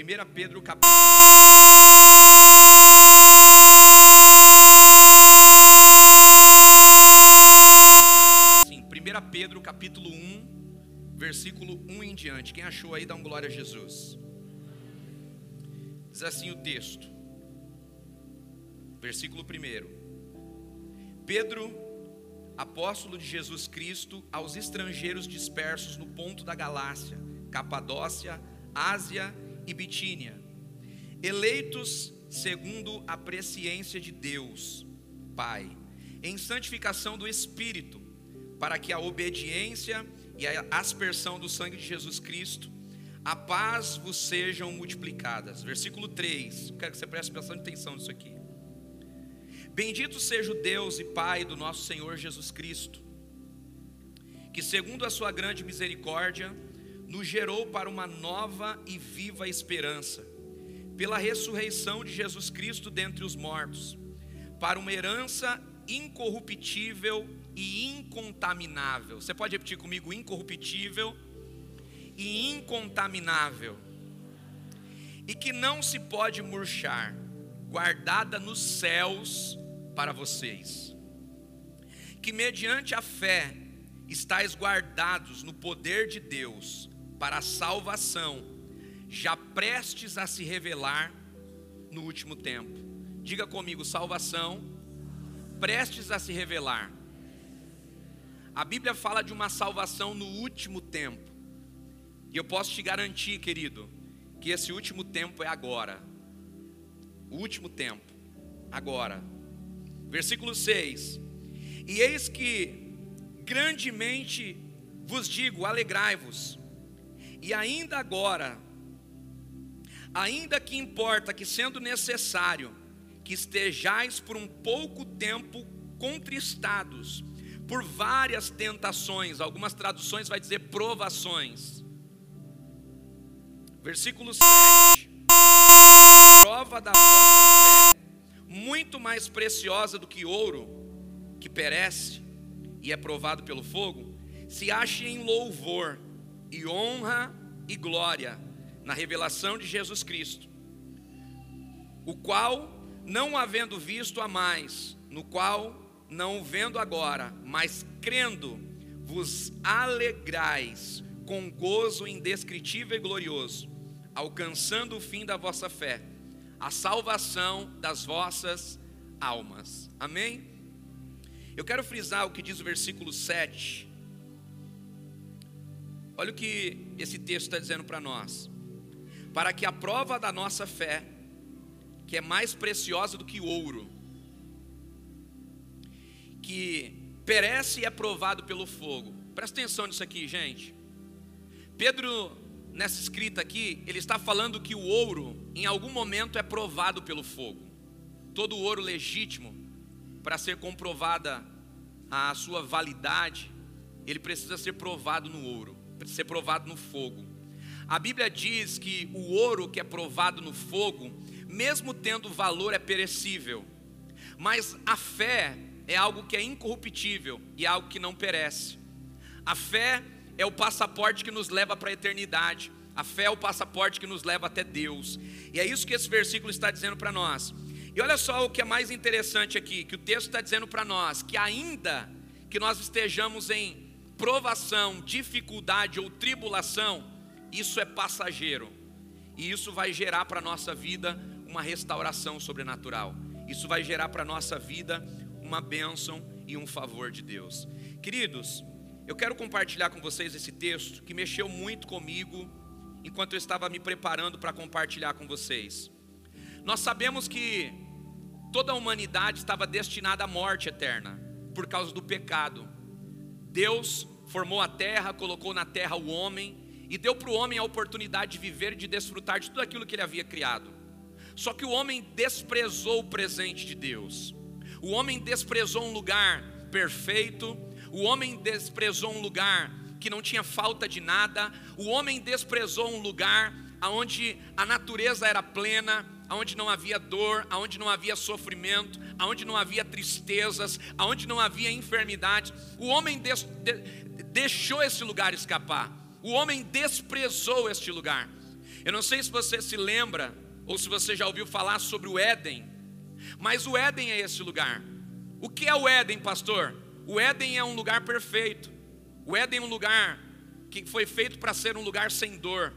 1 Pedro capítulo assim, 1 Pedro capítulo 1, versículo 1 em diante. Quem achou aí, dá um glória a Jesus. Diz assim o texto, versículo 1: Pedro, apóstolo de Jesus Cristo, aos estrangeiros dispersos no ponto da Galácia, Capadócia, Ásia e Bitínia, eleitos segundo a presciência de Deus, Pai, em santificação do Espírito, para que a obediência e a aspersão do sangue de Jesus Cristo, a paz vos sejam multiplicadas. Versículo 3, quero que você preste bastante atenção nisso aqui. Bendito seja o Deus e Pai do nosso Senhor Jesus Cristo, que segundo a sua grande misericórdia, nos gerou para uma nova e viva esperança, pela ressurreição de Jesus Cristo dentre os mortos, para uma herança incorruptível e incontaminável. Você pode repetir comigo: incorruptível e incontaminável, e que não se pode murchar, guardada nos céus para vocês, que mediante a fé estáis guardados no poder de Deus para a salvação, já prestes a se revelar no último tempo. Diga comigo, salvação, prestes a se revelar. A Bíblia fala de uma salvação no último tempo. E eu posso te garantir, querido, que esse último tempo é agora. O último tempo, agora. Versículo 6: E eis que grandemente vos digo: alegrai-vos, e ainda agora, ainda que importa que sendo necessário que estejais por um pouco tempo contristados por várias tentações, algumas traduções vai dizer provações. Versículo 7. Prova da vossa fé muito mais preciosa do que ouro, que perece e é provado pelo fogo, se ache em louvor e honra e glória na revelação de Jesus Cristo, o qual, não havendo visto a mais, no qual, não vendo agora, mas crendo, vos alegrais com gozo indescritível e glorioso, alcançando o fim da vossa fé a salvação das vossas almas. Amém? Eu quero frisar o que diz o versículo 7. Olha o que esse texto está dizendo para nós. Para que a prova da nossa fé, que é mais preciosa do que ouro, que perece e é provado pelo fogo. Presta atenção nisso aqui, gente. Pedro nessa escrita aqui, ele está falando que o ouro, em algum momento, é provado pelo fogo. Todo ouro legítimo, para ser comprovada a sua validade, ele precisa ser provado no ouro, ser provado no fogo. A Bíblia diz que o ouro que é provado no fogo, mesmo tendo valor, é perecível. Mas a fé é algo que é incorruptível e é algo que não perece. A fé é o passaporte que nos leva para a eternidade. A fé é o passaporte que nos leva até Deus. E é isso que esse versículo está dizendo para nós. E olha só o que é mais interessante aqui, que o texto está dizendo para nós, que ainda que nós estejamos em provação, dificuldade ou tribulação, isso é passageiro. E isso vai gerar para a nossa vida uma restauração sobrenatural. Isso vai gerar para a nossa vida uma bênção e um favor de Deus. Queridos, eu quero compartilhar com vocês esse texto que mexeu muito comigo enquanto eu estava me preparando para compartilhar com vocês. Nós sabemos que toda a humanidade estava destinada à morte eterna por causa do pecado. Deus formou a terra, colocou na terra o homem e deu para o homem a oportunidade de viver e de desfrutar de tudo aquilo que ele havia criado. Só que o homem desprezou o presente de Deus. O homem desprezou um lugar perfeito, o homem desprezou um lugar que não tinha falta de nada. O homem desprezou um lugar onde a natureza era plena, onde não havia dor, onde não havia sofrimento, onde não havia tristezas, onde não havia enfermidade. O homem de, deixou esse lugar escapar. O homem desprezou este lugar. Eu não sei se você se lembra ou se você já ouviu falar sobre o Éden, mas o Éden é esse lugar. O que é o Éden, pastor? O Éden é um lugar perfeito. O Éden é um lugar que foi feito para ser um lugar sem dor.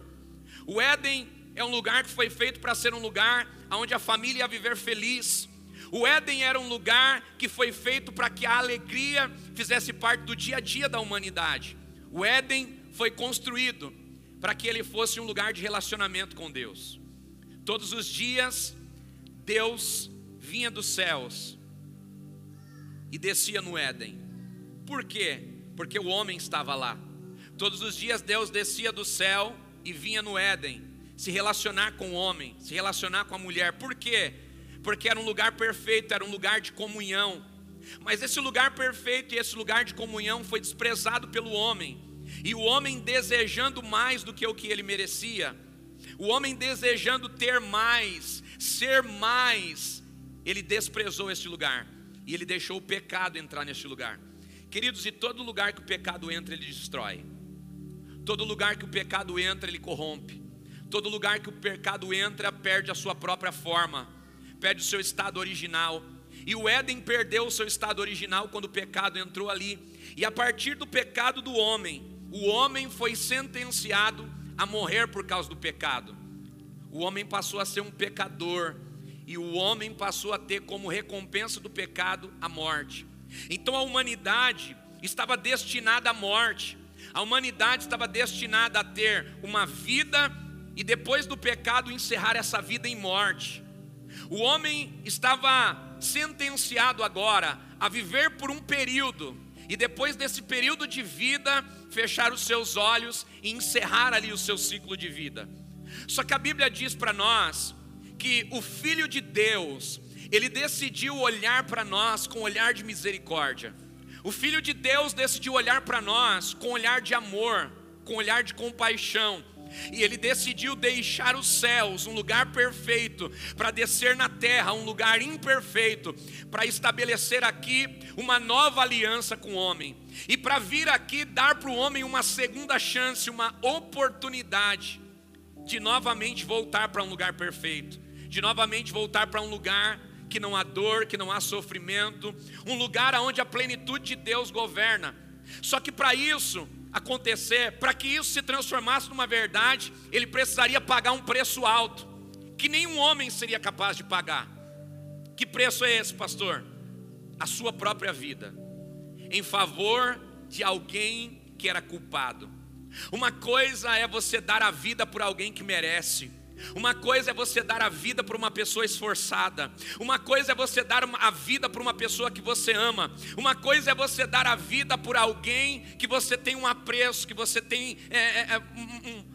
O Éden é um lugar que foi feito para ser um lugar onde a família ia viver feliz. O Éden era um lugar que foi feito para que a alegria fizesse parte do dia a dia da humanidade. O Éden foi construído para que ele fosse um lugar de relacionamento com Deus. Todos os dias, Deus vinha dos céus e descia no Éden. Por quê? Porque o homem estava lá. Todos os dias, Deus descia do céu e vinha no Éden se relacionar com o homem, se relacionar com a mulher. Por quê? Porque era um lugar perfeito, era um lugar de comunhão. Mas esse lugar perfeito e esse lugar de comunhão foi desprezado pelo homem. E o homem desejando mais do que o que ele merecia, o homem desejando ter mais, ser mais, ele desprezou este lugar e ele deixou o pecado entrar neste lugar. Queridos, e todo lugar que o pecado entra, ele destrói. Todo lugar que o pecado entra, ele corrompe. Todo lugar que o pecado entra, perde a sua própria forma, perde o seu estado original. E o Éden perdeu o seu estado original quando o pecado entrou ali. E a partir do pecado do homem, o homem foi sentenciado a morrer por causa do pecado. O homem passou a ser um pecador e o homem passou a ter como recompensa do pecado a morte. Então a humanidade estava destinada à morte. A humanidade estava destinada a ter uma vida e depois do pecado encerrar essa vida em morte. O homem estava sentenciado agora a viver por um período e depois desse período de vida fechar os seus olhos e encerrar ali o seu ciclo de vida. Só que a Bíblia diz para nós que o Filho de Deus, ele decidiu olhar para nós com olhar de misericórdia. O Filho de Deus decidiu olhar para nós com olhar de amor, com olhar de compaixão. E ele decidiu deixar os céus, um lugar perfeito, para descer na terra, um lugar imperfeito, para estabelecer aqui uma nova aliança com o homem. E para vir aqui dar para o homem uma segunda chance, uma oportunidade de novamente voltar para um lugar perfeito, de novamente voltar para um lugar que não há dor, que não há sofrimento, um lugar onde a plenitude de Deus governa. Só que para isso acontecer, para que isso se transformasse numa verdade, ele precisaria pagar um preço alto, que nenhum homem seria capaz de pagar. Que preço é esse, pastor? A sua própria vida, em favor de alguém que era culpado. Uma coisa é você dar a vida por alguém que merece. Uma coisa é você dar a vida por uma pessoa esforçada. Uma coisa é você dar a vida por uma pessoa que você ama. Uma coisa é você dar a vida por alguém que você tem um apreço, que você tem é, é, é um,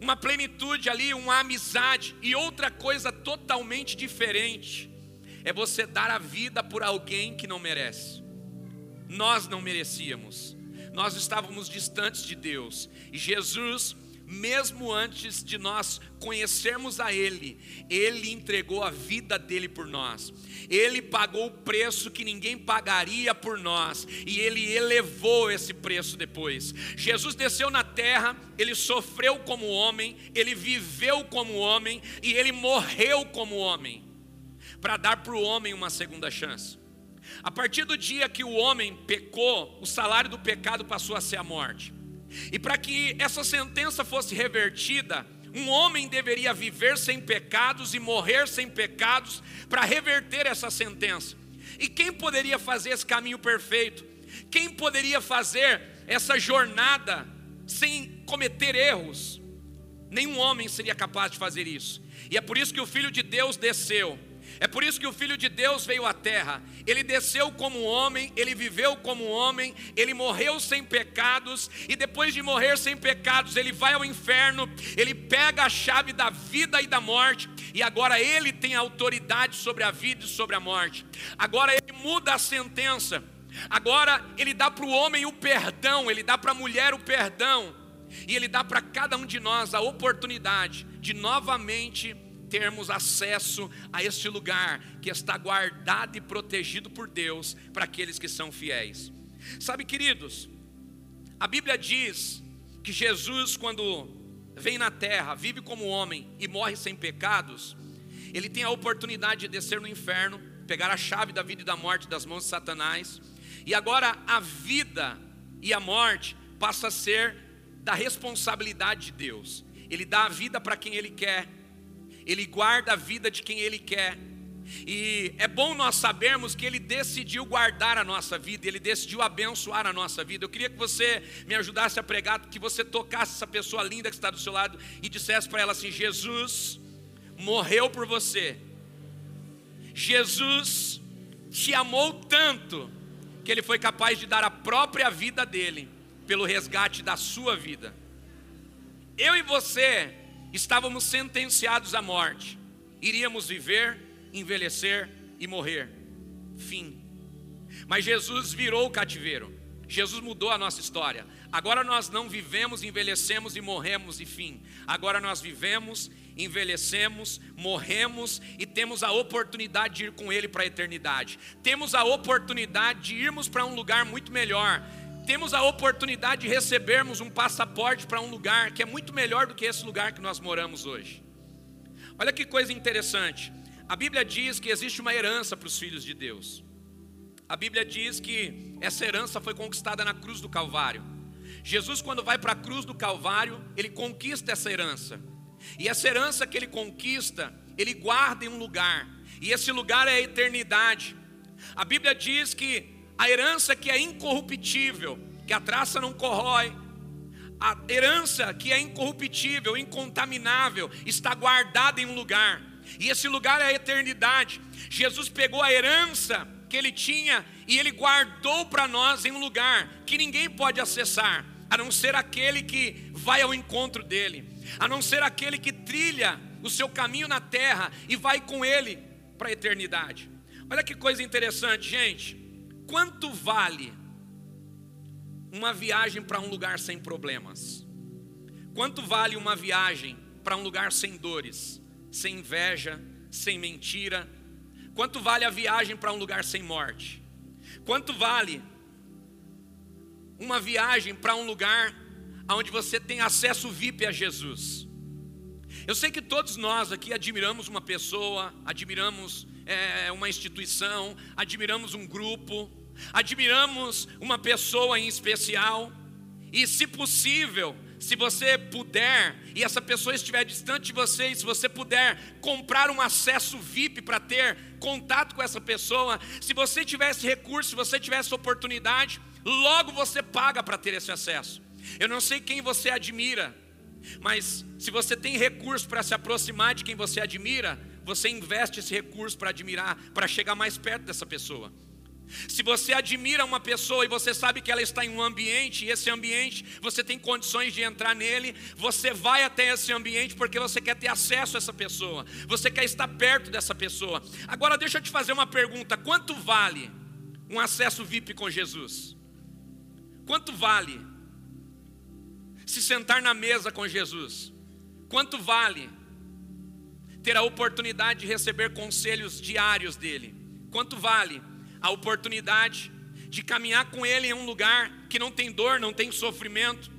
uma plenitude ali, uma amizade. E outra coisa totalmente diferente é você dar a vida por alguém que não merece. Nós não merecíamos. Nós estávamos distantes de Deus. E Jesus mesmo antes de nós conhecermos a Ele, Ele entregou a vida dele por nós, Ele pagou o preço que ninguém pagaria por nós, e Ele elevou esse preço depois. Jesus desceu na terra, Ele sofreu como homem, Ele viveu como homem, e Ele morreu como homem, para dar para o homem uma segunda chance. A partir do dia que o homem pecou, o salário do pecado passou a ser a morte. E para que essa sentença fosse revertida, um homem deveria viver sem pecados e morrer sem pecados para reverter essa sentença. E quem poderia fazer esse caminho perfeito? Quem poderia fazer essa jornada sem cometer erros? Nenhum homem seria capaz de fazer isso. E é por isso que o Filho de Deus desceu é por isso que o Filho de Deus veio à terra. Ele desceu como homem, ele viveu como homem, ele morreu sem pecados, e depois de morrer sem pecados, ele vai ao inferno, ele pega a chave da vida e da morte, e agora ele tem autoridade sobre a vida e sobre a morte. Agora ele muda a sentença. Agora ele dá para o homem o perdão, ele dá para a mulher o perdão, e ele dá para cada um de nós a oportunidade de novamente termos acesso a este lugar que está guardado e protegido por Deus para aqueles que são fiéis. Sabe, queridos, a Bíblia diz que Jesus, quando vem na terra, vive como homem e morre sem pecados, ele tem a oportunidade de descer no inferno, pegar a chave da vida e da morte das mãos de Satanás, e agora a vida e a morte passa a ser da responsabilidade de Deus. Ele dá a vida para quem ele quer, ele guarda a vida de quem ele quer. E é bom nós sabermos que Ele decidiu guardar a nossa vida, Ele decidiu abençoar a nossa vida. Eu queria que você me ajudasse a pregar, que você tocasse essa pessoa linda que está do seu lado e dissesse para ela assim: Jesus morreu por você, Jesus te amou tanto, que Ele foi capaz de dar a própria vida dele pelo resgate da sua vida. Eu e você estávamos sentenciados à morte, iríamos viver, envelhecer e morrer. Fim. Mas Jesus virou o cativeiro. Jesus mudou a nossa história. Agora nós não vivemos, envelhecemos e morremos e fim. Agora nós vivemos, envelhecemos, morremos e temos a oportunidade de ir com Ele para a eternidade. Temos a oportunidade de irmos para um lugar muito melhor temos a oportunidade de recebermos um passaporte para um lugar que é muito melhor do que esse lugar que nós moramos hoje. Olha que coisa interessante. A Bíblia diz que existe uma herança para os filhos de Deus. A Bíblia diz que essa herança foi conquistada na cruz do Calvário. Jesus, quando vai para a cruz do Calvário, ele conquista essa herança. E essa herança que ele conquista, ele guarda em um lugar. E esse lugar é a eternidade. A Bíblia diz que a herança que é incorruptível, que a traça não corrói, a herança que é incorruptível, incontaminável, está guardada em um lugar, e esse lugar é a eternidade. Jesus pegou a herança que ele tinha e ele guardou para nós em um lugar que ninguém pode acessar, a não ser aquele que vai ao encontro dele, a não ser aquele que trilha o seu caminho na terra e vai com ele para a eternidade. Olha que coisa interessante, gente. Quanto vale uma viagem para um lugar sem problemas? Quanto vale uma viagem para um lugar sem dores, sem inveja, sem mentira? Quanto vale a viagem para um lugar sem morte? Quanto vale uma viagem para um lugar onde você tem acesso VIP a Jesus? Eu sei que todos nós aqui admiramos uma pessoa, admiramos é, uma instituição, admiramos um grupo, admiramos uma pessoa em especial, e se possível, se você puder, e essa pessoa estiver distante de você, e se você puder comprar um acesso VIP para ter contato com essa pessoa, se você tivesse recurso, se você tivesse oportunidade, logo você paga para ter esse acesso. Eu não sei quem você admira, mas se você tem recurso para se aproximar de quem você admira, você investe esse recurso para admirar, para chegar mais perto dessa pessoa. Se você admira uma pessoa e você sabe que ela está em um ambiente, e esse ambiente você tem condições de entrar nele, você vai até esse ambiente porque você quer ter acesso a essa pessoa, você quer estar perto dessa pessoa. Agora deixa eu te fazer uma pergunta: quanto vale um acesso VIP com Jesus? Quanto vale se sentar na mesa com Jesus? Quanto vale ter a oportunidade de receber conselhos diários dele? Quanto vale a oportunidade de caminhar com ele em um lugar que não tem dor, não tem sofrimento?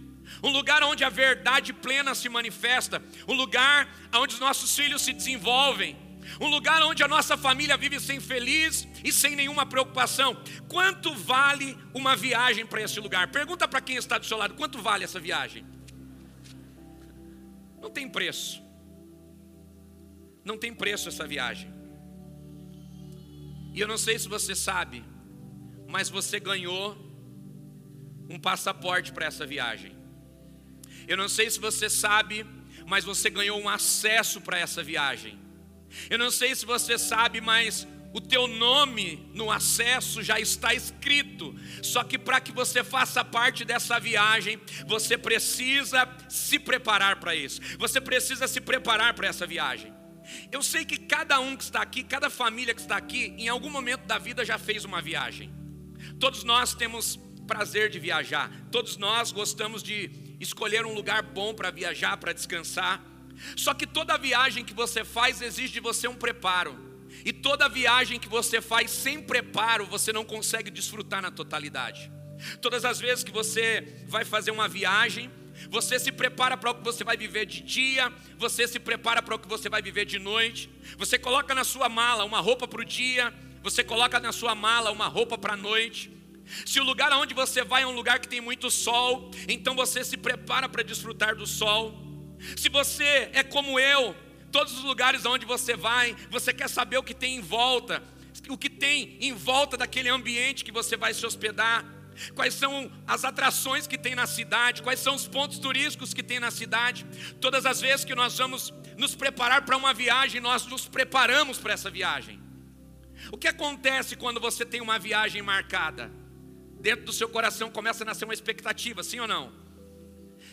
Um lugar onde a verdade plena se manifesta, um lugar onde os nossos filhos se desenvolvem, um lugar onde a nossa família vive sem feliz e sem nenhuma preocupação. Quanto vale uma viagem para esse lugar? Pergunta para quem está do seu lado: quanto vale essa viagem? Não tem preço. Não tem preço essa viagem. E eu não sei se você sabe, mas você ganhou um passaporte para essa viagem. Eu não sei se você sabe, mas você ganhou um acesso para essa viagem. Eu não sei se você sabe, mas o teu nome no acesso já está escrito. Só que para que você faça parte dessa viagem, você precisa se preparar para isso. Você precisa se preparar para essa viagem. Eu sei que cada um que está aqui, cada família que está aqui, em algum momento da vida já fez uma viagem. Todos nós temos prazer de viajar, todos nós gostamos de escolher um lugar bom para viajar, para descansar. Só que toda viagem que você faz exige de você um preparo. E toda viagem que você faz sem preparo, você não consegue desfrutar na totalidade. Todas as vezes que você vai fazer uma viagem, Você se prepara para o que você vai viver de dia, você se prepara para o que você vai viver de noite. Você coloca na sua mala uma roupa para o dia, você coloca na sua mala uma roupa para a noite. Se o lugar aonde você vai é um lugar que tem muito sol, então você se prepara para desfrutar do sol. Se você é como eu, todos os lugares aonde você vai, você quer saber o que tem em volta, o que tem em volta daquele ambiente que você vai se hospedar, quais são as atrações que tem na cidade, quais são os pontos turísticos que tem na cidade. Todas as vezes que nós vamos nos preparar para uma viagem, nós nos preparamos para essa viagem. O que acontece quando você tem uma viagem marcada? dentro do seu coração começa a nascer uma expectativa, sim ou não?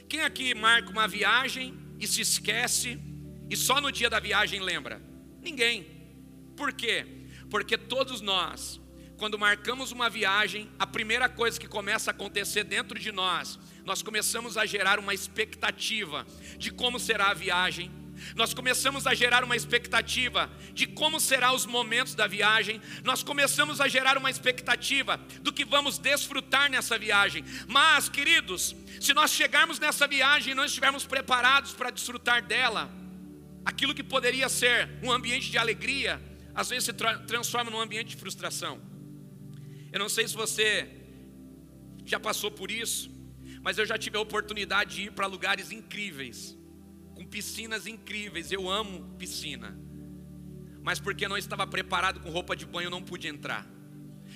Quem aqui marca uma viagem e se esquece e só no dia da viagem lembra? Ninguém. Por quê? Porque todos nós, quando marcamos uma viagem, a primeira coisa que começa a acontecer dentro de nós, nós começamos a gerar uma expectativa de como será a viagem, nós começamos a gerar uma expectativa de como serão os momentos da viagem, nós começamos a gerar uma expectativa do que vamos desfrutar nessa viagem. Mas, queridos, se nós chegarmos nessa viagem e não estivermos preparados para desfrutar dela, aquilo que poderia ser um ambiente de alegria, às vezes se tra transforma num ambiente de frustração. Eu não sei se você já passou por isso, mas eu já tive a oportunidade de ir para lugares incríveis com piscinas incríveis. Eu amo piscina. Mas porque não estava preparado com roupa de banho, não pude entrar.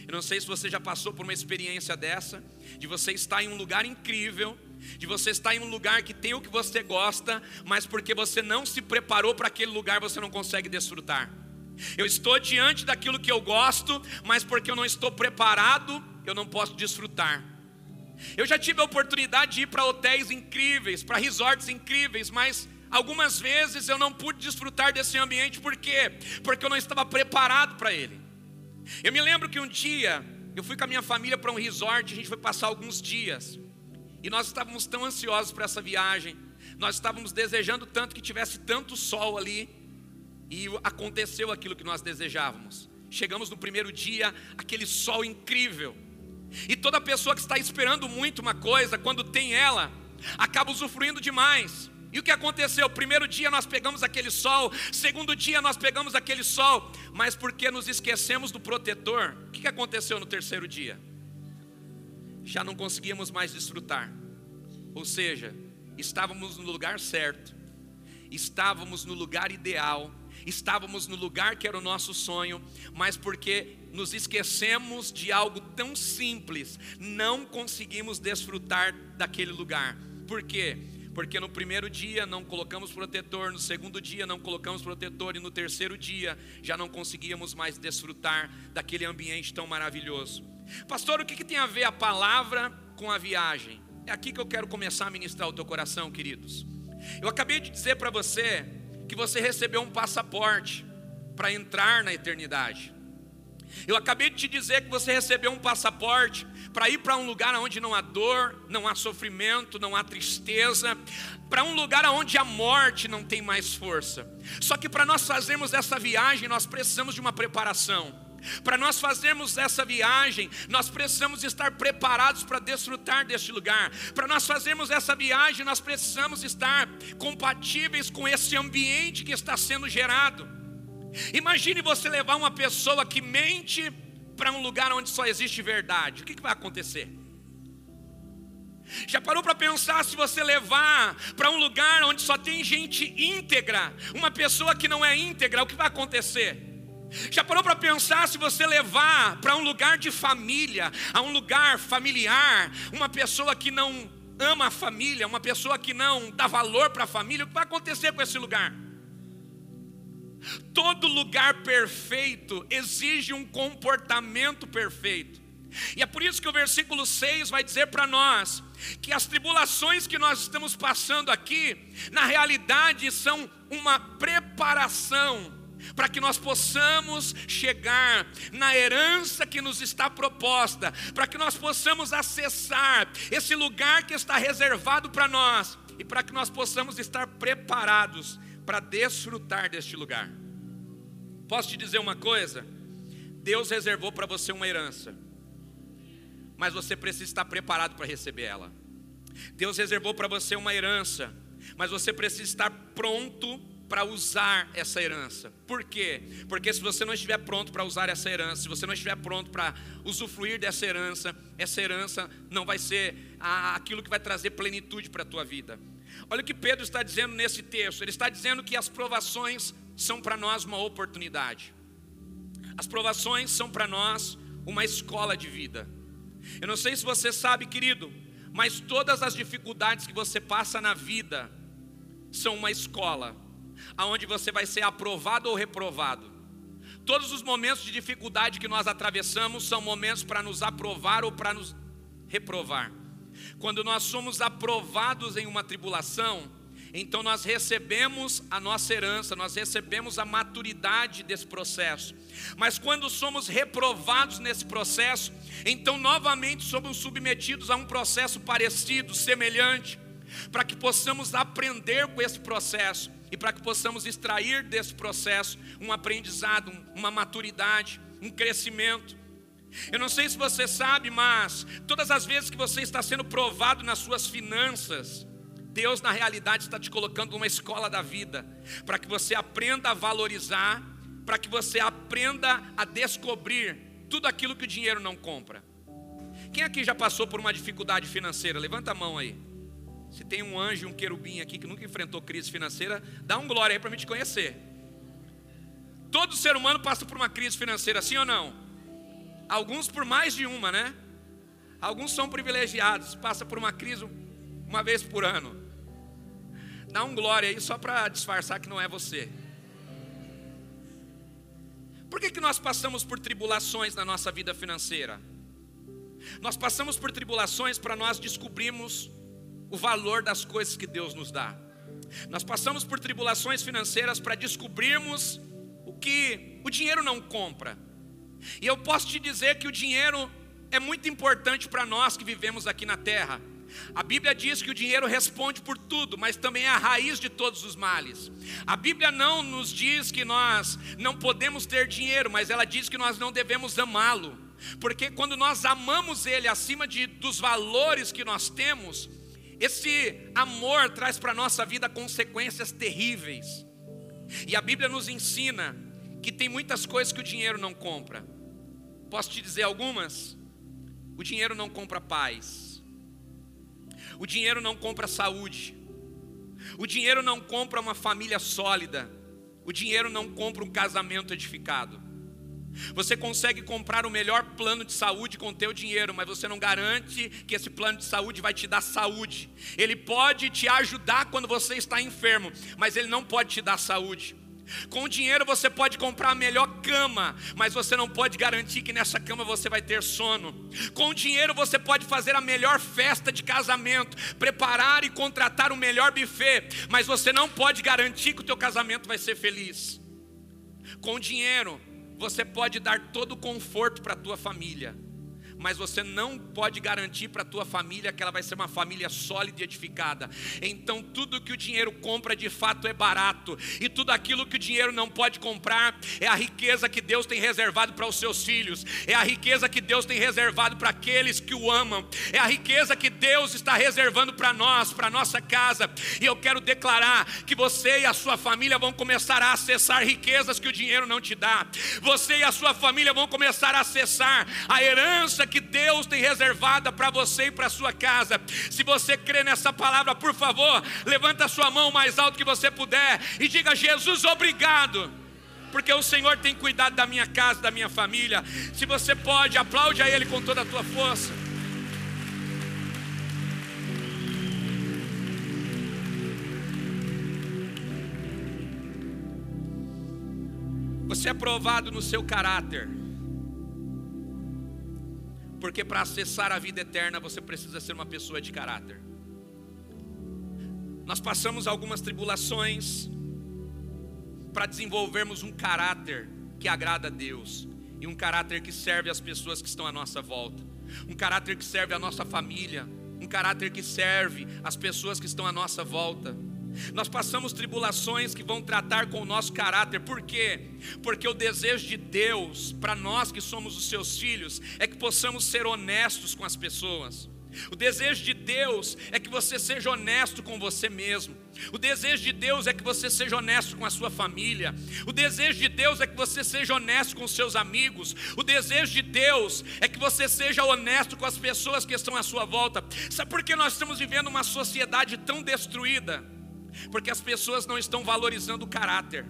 Eu não sei se você já passou por uma experiência dessa, de você estar em um lugar incrível, de você estar em um lugar que tem o que você gosta, mas porque você não se preparou para aquele lugar, você não consegue desfrutar. Eu estou diante daquilo que eu gosto, mas porque eu não estou preparado, eu não posso desfrutar. Eu já tive a oportunidade de ir para hotéis incríveis, para resorts incríveis, mas algumas vezes eu não pude desfrutar desse ambiente, por quê? Porque eu não estava preparado para ele. Eu me lembro que um dia eu fui com a minha família para um resort, a gente foi passar alguns dias, e nós estávamos tão ansiosos para essa viagem, nós estávamos desejando tanto que tivesse tanto sol ali, e aconteceu aquilo que nós desejávamos. Chegamos no primeiro dia, aquele sol incrível. E toda pessoa que está esperando muito uma coisa, quando tem ela, acaba usufruindo demais. E o que aconteceu? Primeiro dia nós pegamos aquele sol, segundo dia nós pegamos aquele sol, mas porque nos esquecemos do protetor, o que aconteceu no terceiro dia? Já não conseguíamos mais desfrutar. Ou seja, estávamos no lugar certo, estávamos no lugar ideal, estávamos no lugar que era o nosso sonho, mas porque nos esquecemos de algo tão simples, não conseguimos desfrutar daquele lugar. Por quê? Porque no primeiro dia não colocamos protetor, no segundo dia não colocamos protetor e no terceiro dia já não conseguíamos mais desfrutar daquele ambiente tão maravilhoso. Pastor, o que, que tem a ver a palavra com a viagem? É aqui que eu quero começar a ministrar o teu coração, queridos. Eu acabei de dizer para você que você recebeu um passaporte para entrar na eternidade. Eu acabei de te dizer que você recebeu um passaporte para ir para um lugar onde não há dor, não há sofrimento, não há tristeza, para um lugar onde a morte não tem mais força. Só que para nós fazermos essa viagem, nós precisamos de uma preparação. Para nós fazermos essa viagem, nós precisamos estar preparados para desfrutar deste lugar. Para nós fazermos essa viagem, nós precisamos estar compatíveis com esse ambiente que está sendo gerado. Imagine você levar uma pessoa que mente para um lugar onde só existe verdade. O que, que vai acontecer? Já parou para pensar se você levar para um lugar onde só tem gente íntegra, uma pessoa que não é íntegra, o que vai acontecer? Já parou para pensar se você levar para um lugar de família, a um lugar familiar, uma pessoa que não ama a família, uma pessoa que não dá valor para a família, o que vai acontecer com esse lugar? Todo lugar perfeito exige um comportamento perfeito. E é por isso que o versículo 6 vai dizer para nós que as tribulações que nós estamos passando aqui, na realidade, são uma preparação para que nós possamos chegar na herança que nos está proposta, para que nós possamos acessar esse lugar que está reservado para nós e para que nós possamos estar preparados para desfrutar deste lugar. Posso te dizer uma coisa? Deus reservou para você uma herança, mas você precisa estar preparado para receber ela. Deus reservou para você uma herança, mas você precisa estar pronto para usar essa herança. Por quê? Porque se você não estiver pronto para usar essa herança, se você não estiver pronto para usufruir dessa herança, essa herança não vai ser aquilo que vai trazer plenitude para a tua vida. Olha o que Pedro está dizendo nesse texto. Ele está dizendo que as provações são para nós uma oportunidade. As provações são para nós uma escola de vida. Eu não sei se você sabe, querido, mas todas as dificuldades que você passa na vida são uma escola, aonde você vai ser aprovado ou reprovado. Todos os momentos de dificuldade que nós atravessamos são momentos para nos aprovar ou para nos reprovar. Quando nós somos aprovados em uma tribulação, então nós recebemos a nossa herança, nós recebemos a maturidade desse processo. Mas quando somos reprovados nesse processo, então novamente somos submetidos a um processo parecido, semelhante, para que possamos aprender com esse processo e para que possamos extrair desse processo um aprendizado, uma maturidade, um crescimento. Eu não sei se você sabe, mas todas as vezes que você está sendo provado nas suas finanças, Deus na realidade está te colocando numa escola da vida, para que você aprenda a valorizar, para que você aprenda a descobrir tudo aquilo que o dinheiro não compra. Quem aqui já passou por uma dificuldade financeira? Levanta a mão aí. Se tem um anjo um querubim aqui que nunca enfrentou crise financeira, dá um glória aí para mim te conhecer. Todo ser humano passa por uma crise financeira, sim ou não? Alguns por mais de uma, né? Alguns são privilegiados, passa por uma crise uma vez por ano. Dá um glória aí só para disfarçar que não é você. Por que, que nós passamos por tribulações na nossa vida financeira? Nós passamos por tribulações para nós descobrirmos o valor das coisas que Deus nos dá. Nós passamos por tribulações financeiras para descobrirmos o que o dinheiro não compra. E eu posso te dizer que o dinheiro é muito importante para nós que vivemos aqui na terra. A Bíblia diz que o dinheiro responde por tudo, mas também é a raiz de todos os males. A Bíblia não nos diz que nós não podemos ter dinheiro, mas ela diz que nós não devemos amá-lo. Porque quando nós amamos ele acima de, dos valores que nós temos, esse amor traz para a nossa vida consequências terríveis. E a Bíblia nos ensina que tem muitas coisas que o dinheiro não compra. Posso te dizer algumas? O dinheiro não compra paz. O dinheiro não compra saúde. O dinheiro não compra uma família sólida. O dinheiro não compra um casamento edificado. Você consegue comprar o melhor plano de saúde com o teu dinheiro, mas você não garante que esse plano de saúde vai te dar saúde. Ele pode te ajudar quando você está enfermo, mas ele não pode te dar saúde. Com dinheiro você pode comprar a melhor cama, mas você não pode garantir que nessa cama você vai ter sono. Com dinheiro você pode fazer a melhor festa de casamento, preparar e contratar o melhor buffet, mas você não pode garantir que o teu casamento vai ser feliz. Com dinheiro você pode dar todo o conforto para a tua família, mas você não pode garantir para a tua família que ela vai ser uma família sólida e edificada. Então, tudo que o dinheiro compra de fato é barato, e tudo aquilo que o dinheiro não pode comprar é a riqueza que Deus tem reservado para os seus filhos, é a riqueza que Deus tem reservado para aqueles que o amam, é a riqueza que Deus está reservando para nós, para nossa casa. E eu quero declarar que você e a sua família vão começar a acessar riquezas que o dinheiro não te dá. Você e a sua família vão começar a acessar a herança que Deus tem reservada para você e para sua casa. Se você crê nessa palavra, por favor, levanta a sua mão mais alto que você puder e diga: Jesus, obrigado. Porque o Senhor tem cuidado da minha casa, da minha família. Se você pode, aplaude a Ele com toda a tua força. Você é provado no seu caráter. Porque para acessar a vida eterna você precisa ser uma pessoa de caráter. Nós passamos algumas tribulações para desenvolvermos um caráter que agrada a Deus e um caráter que serve as pessoas que estão à nossa volta, um caráter que serve a nossa família, um caráter que serve as pessoas que estão à nossa volta. Nós passamos tribulações que vão tratar com o nosso caráter, por quê? Porque o desejo de Deus, para nós que somos os seus filhos, é que possamos ser honestos com as pessoas. O desejo de Deus é que você seja honesto com você mesmo. O desejo de Deus é que você seja honesto com a sua família. O desejo de Deus é que você seja honesto com os seus amigos. O desejo de Deus é que você seja honesto com as pessoas que estão à sua volta. Sabe por que nós estamos vivendo uma sociedade tão destruída? Porque as pessoas não estão valorizando o caráter.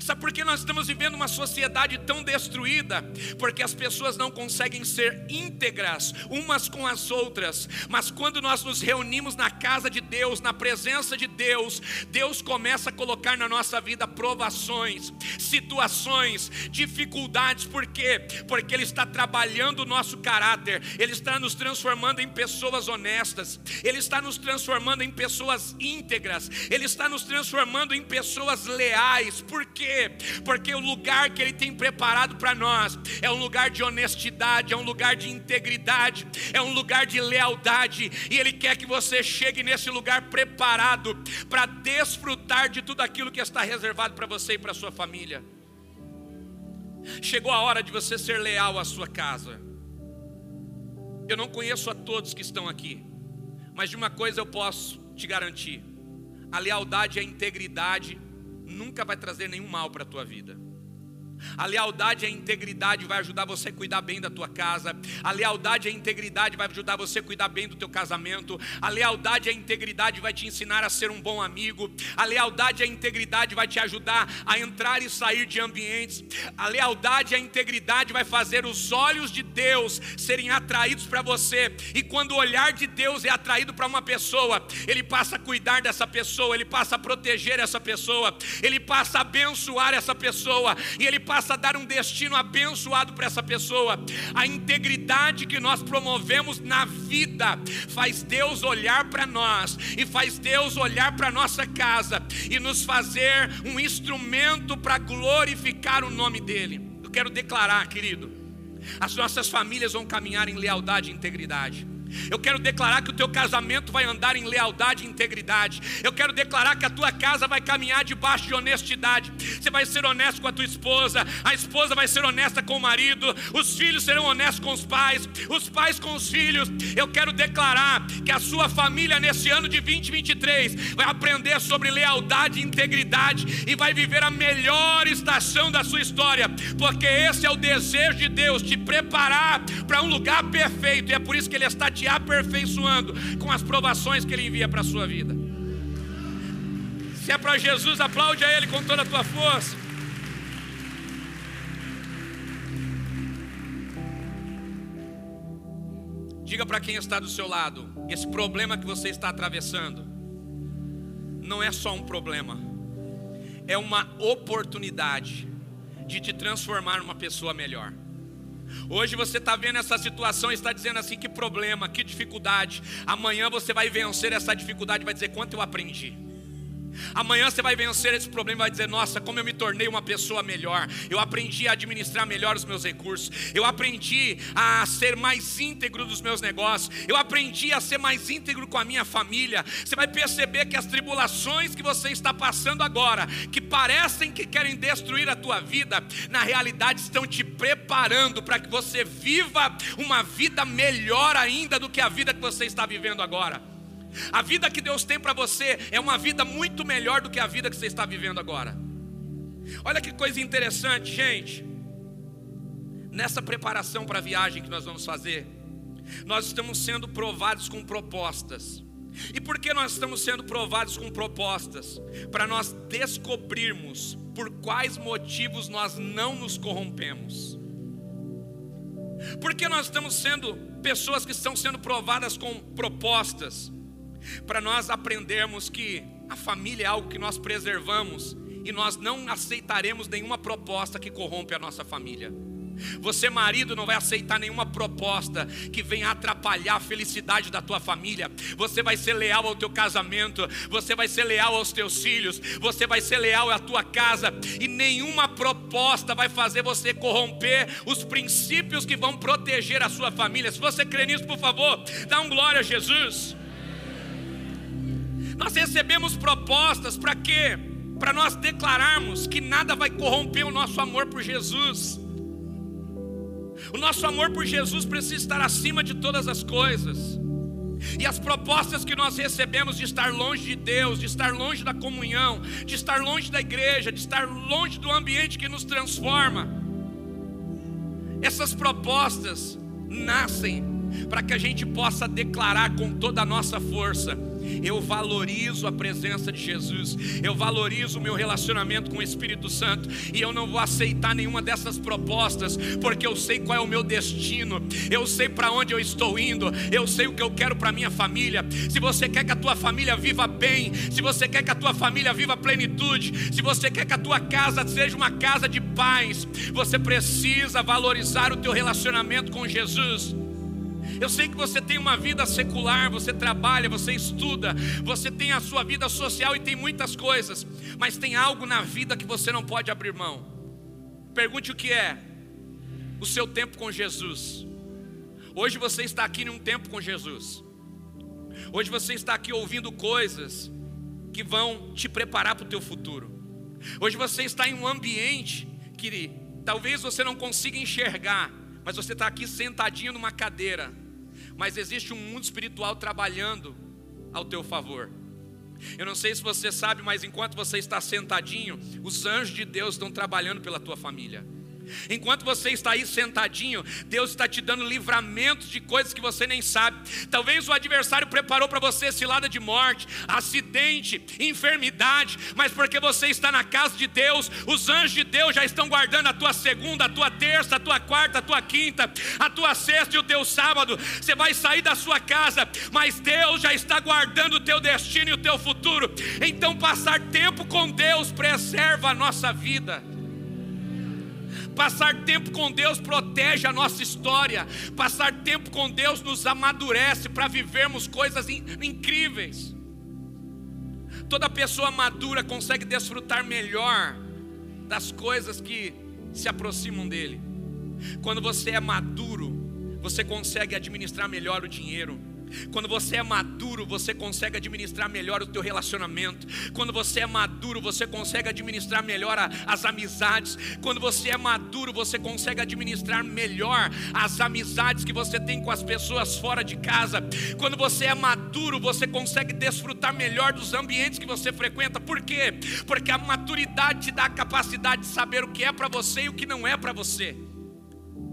Sabe por que nós estamos vivendo uma sociedade tão destruída? Porque as pessoas não conseguem ser íntegras umas com as outras. Mas quando nós nos reunimos na casa de Deus, na presença de Deus, Deus começa a colocar na nossa vida provações, situações, dificuldades. Por quê? Porque Ele está trabalhando o nosso caráter, Ele está nos transformando em pessoas honestas, Ele está nos transformando em pessoas íntegras, Ele está nos transformando em pessoas leais. Por quê? Porque o lugar que Ele tem preparado para nós é um lugar de honestidade, é um lugar de integridade, é um lugar de lealdade, e Ele quer que você chegue nesse lugar preparado para desfrutar de tudo aquilo que está reservado para você e para sua família. Chegou a hora de você ser leal à sua casa. Eu não conheço a todos que estão aqui, mas de uma coisa eu posso te garantir: a lealdade e a integridade nunca vai trazer nenhum mal para a tua vida. A lealdade e a integridade vai ajudar você a cuidar bem da tua casa. A lealdade e a integridade vai ajudar você a cuidar bem do teu casamento. A lealdade e a integridade vai te ensinar a ser um bom amigo. A lealdade e a integridade vai te ajudar a entrar e sair de ambientes. A lealdade e a integridade vai fazer os olhos de Deus serem atraídos para você. E quando o olhar de Deus é atraído para uma pessoa, ele passa a cuidar dessa pessoa, ele passa a proteger essa pessoa, ele passa a abençoar essa pessoa e ele passa a dar um destino abençoado para essa pessoa. A integridade que nós promovemos na vida faz Deus olhar para nós e faz Deus olhar para nossa casa e nos fazer um instrumento para glorificar o nome dele. Eu quero declarar, querido, as nossas famílias vão caminhar em lealdade e integridade. Eu quero declarar que o teu casamento vai andar em lealdade e integridade. Eu quero declarar que a tua casa vai caminhar debaixo de honestidade. Você vai ser honesto com a tua esposa, a esposa vai ser honesta com o marido, os filhos serão honestos com os pais, os pais com os filhos. Eu quero declarar que a sua família nesse ano de 2023 vai aprender sobre lealdade e integridade e vai viver a melhor estação da sua história, porque esse é o desejo de Deus te preparar para um lugar perfeito. E é por isso que ele está te aperfeiçoando com as provações que Ele envia para a sua vida. Se é para Jesus, aplaude a Ele com toda a tua força. Diga para quem está do seu lado: esse problema que você está atravessando não é só um problema, é uma oportunidade de te transformar numa pessoa melhor. Hoje você está vendo essa situação e está dizendo assim: que problema, que dificuldade. Amanhã você vai vencer essa dificuldade e vai dizer: quanto eu aprendi. Amanhã você vai vencer esse problema e vai dizer: Nossa, como eu me tornei uma pessoa melhor. Eu aprendi a administrar melhor os meus recursos. Eu aprendi a ser mais íntegro dos meus negócios. Eu aprendi a ser mais íntegro com a minha família. Você vai perceber que as tribulações que você está passando agora, que parecem que querem destruir a tua vida, na realidade estão te preparando para que você viva uma vida melhor ainda do que a vida que você está vivendo agora. A vida que Deus tem para você é uma vida muito melhor do que a vida que você está vivendo agora. Olha que coisa interessante, gente. Nessa preparação para a viagem que nós vamos fazer, nós estamos sendo provados com propostas. E por que nós estamos sendo provados com propostas? Para nós descobrirmos por quais motivos nós não nos corrompemos. Por que nós estamos sendo pessoas que estão sendo provadas com propostas? Para nós aprendermos que a família é algo que nós preservamos e nós não aceitaremos nenhuma proposta que corrompe a nossa família. Você, marido, não vai aceitar nenhuma proposta que venha atrapalhar a felicidade da tua família. Você vai ser leal ao teu casamento, você vai ser leal aos teus filhos, você vai ser leal à tua casa, e nenhuma proposta vai fazer você corromper os princípios que vão proteger a sua família. Se você crê nisso, por favor, dá um glória a Jesus. Nós recebemos propostas para quê? Para nós declararmos que nada vai corromper o nosso amor por Jesus. O nosso amor por Jesus precisa estar acima de todas as coisas. E as propostas que nós recebemos de estar longe de Deus, de estar longe da comunhão, de estar longe da igreja, de estar longe do ambiente que nos transforma, essas propostas nascem para que a gente possa declarar com toda a nossa força eu valorizo a presença de Jesus, eu valorizo o meu relacionamento com o Espírito Santo, e eu não vou aceitar nenhuma dessas propostas, porque eu sei qual é o meu destino, eu sei para onde eu estou indo, eu sei o que eu quero para minha família. Se você quer que a tua família viva bem, se você quer que a tua família viva plenitude, se você quer que a tua casa seja uma casa de paz, você precisa valorizar o teu relacionamento com Jesus. Eu sei que você tem uma vida secular, você trabalha, você estuda, você tem a sua vida social e tem muitas coisas, mas tem algo na vida que você não pode abrir mão. Pergunte o que é: o seu tempo com Jesus. Hoje você está aqui num tempo com Jesus. Hoje você está aqui ouvindo coisas que vão te preparar para o teu futuro. Hoje você está em um ambiente que talvez você não consiga enxergar, mas você está aqui sentadinho numa cadeira mas existe um mundo espiritual trabalhando ao teu favor. Eu não sei se você sabe, mas enquanto você está sentadinho, os anjos de Deus estão trabalhando pela tua família. Enquanto você está aí sentadinho, Deus está te dando livramentos de coisas que você nem sabe. Talvez o adversário preparou para você cilada de morte, acidente, enfermidade, mas porque você está na casa de Deus, os anjos de Deus já estão guardando a tua segunda, a tua terça, a tua quarta, a tua quinta, a tua sexta e o teu sábado. Você vai sair da sua casa, mas Deus já está guardando o teu destino e o teu futuro. Então, passar tempo com Deus preserva a nossa vida. Passar tempo com Deus protege a nossa história. Passar tempo com Deus nos amadurece para vivermos coisas incríveis. Toda pessoa madura consegue desfrutar melhor das coisas que se aproximam dele. Quando você é maduro, você consegue administrar melhor o dinheiro. Quando você é maduro, você consegue administrar melhor o teu relacionamento. Quando você é maduro, você consegue administrar melhor a, as amizades. Quando você é maduro, você consegue administrar melhor as amizades que você tem com as pessoas fora de casa. Quando você é maduro, você consegue desfrutar melhor dos ambientes que você frequenta. Por quê? Porque a maturidade te dá a capacidade de saber o que é para você e o que não é para você.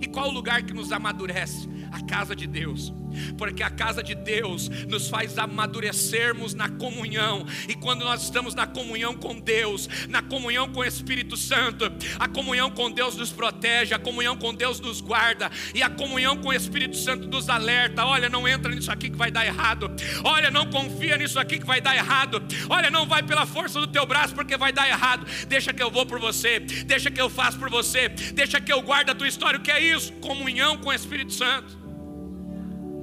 E qual o lugar que nos amadurece? A casa de Deus. Porque a casa de Deus nos faz amadurecermos na comunhão, e quando nós estamos na comunhão com Deus, na comunhão com o Espírito Santo, a comunhão com Deus nos protege, a comunhão com Deus nos guarda, e a comunhão com o Espírito Santo nos alerta: olha, não entra nisso aqui que vai dar errado, olha, não confia nisso aqui que vai dar errado, olha, não vai pela força do teu braço porque vai dar errado, deixa que eu vou por você, deixa que eu faço por você, deixa que eu guarde a tua história, o que é isso? Comunhão com o Espírito Santo.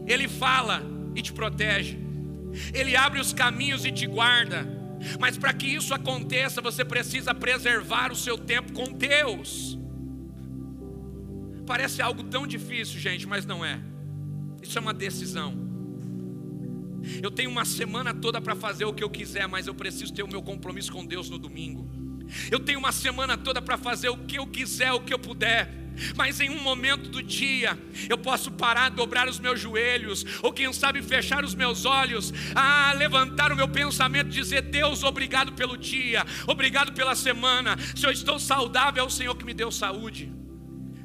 Ele fala e te protege, Ele abre os caminhos e te guarda. Mas para que isso aconteça, você precisa preservar o seu tempo com Deus. Parece algo tão difícil, gente, mas não é. Isso é uma decisão. Eu tenho uma semana toda para fazer o que eu quiser, mas eu preciso ter o meu compromisso com Deus no domingo. Eu tenho uma semana toda para fazer o que eu quiser, o que eu puder mas em um momento do dia eu posso parar, dobrar os meus joelhos, ou quem sabe fechar os meus olhos, ah, levantar o meu pensamento, dizer: Deus, obrigado pelo dia, obrigado pela semana. Se eu estou saudável, é o Senhor que me deu saúde.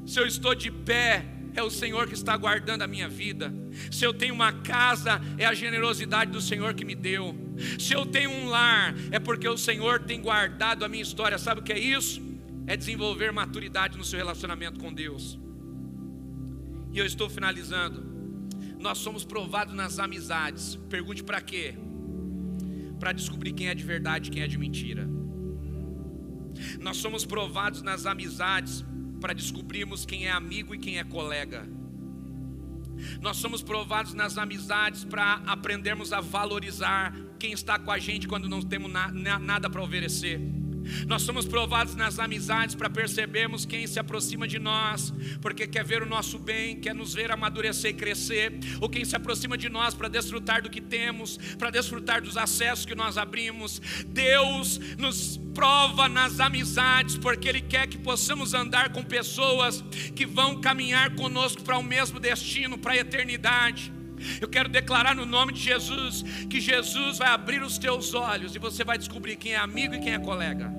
Se eu estou de pé, é o Senhor que está guardando a minha vida. Se eu tenho uma casa, é a generosidade do Senhor que me deu. Se eu tenho um lar, é porque o Senhor tem guardado a minha história. Sabe o que é isso? é desenvolver maturidade no seu relacionamento com Deus. E eu estou finalizando. Nós somos provados nas amizades. Pergunte para quê? Para descobrir quem é de verdade e quem é de mentira. Nós somos provados nas amizades para descobrirmos quem é amigo e quem é colega. Nós somos provados nas amizades para aprendermos a valorizar quem está com a gente quando não temos na, na, nada para oferecer. Nós somos provados nas amizades para percebermos quem se aproxima de nós, porque quer ver o nosso bem, quer nos ver amadurecer e crescer, ou quem se aproxima de nós para desfrutar do que temos, para desfrutar dos acessos que nós abrimos. Deus nos prova nas amizades, porque Ele quer que possamos andar com pessoas que vão caminhar conosco para o mesmo destino, para a eternidade. Eu quero declarar no nome de Jesus que Jesus vai abrir os teus olhos e você vai descobrir quem é amigo e quem é colega.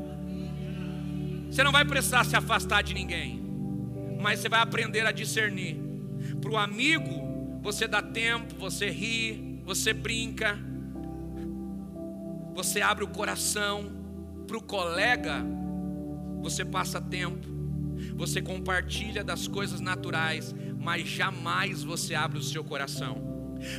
Você não vai precisar se afastar de ninguém, mas você vai aprender a discernir. Para o amigo, você dá tempo, você ri, você brinca, você abre o coração. Para o colega, você passa tempo, você compartilha das coisas naturais, mas jamais você abre o seu coração.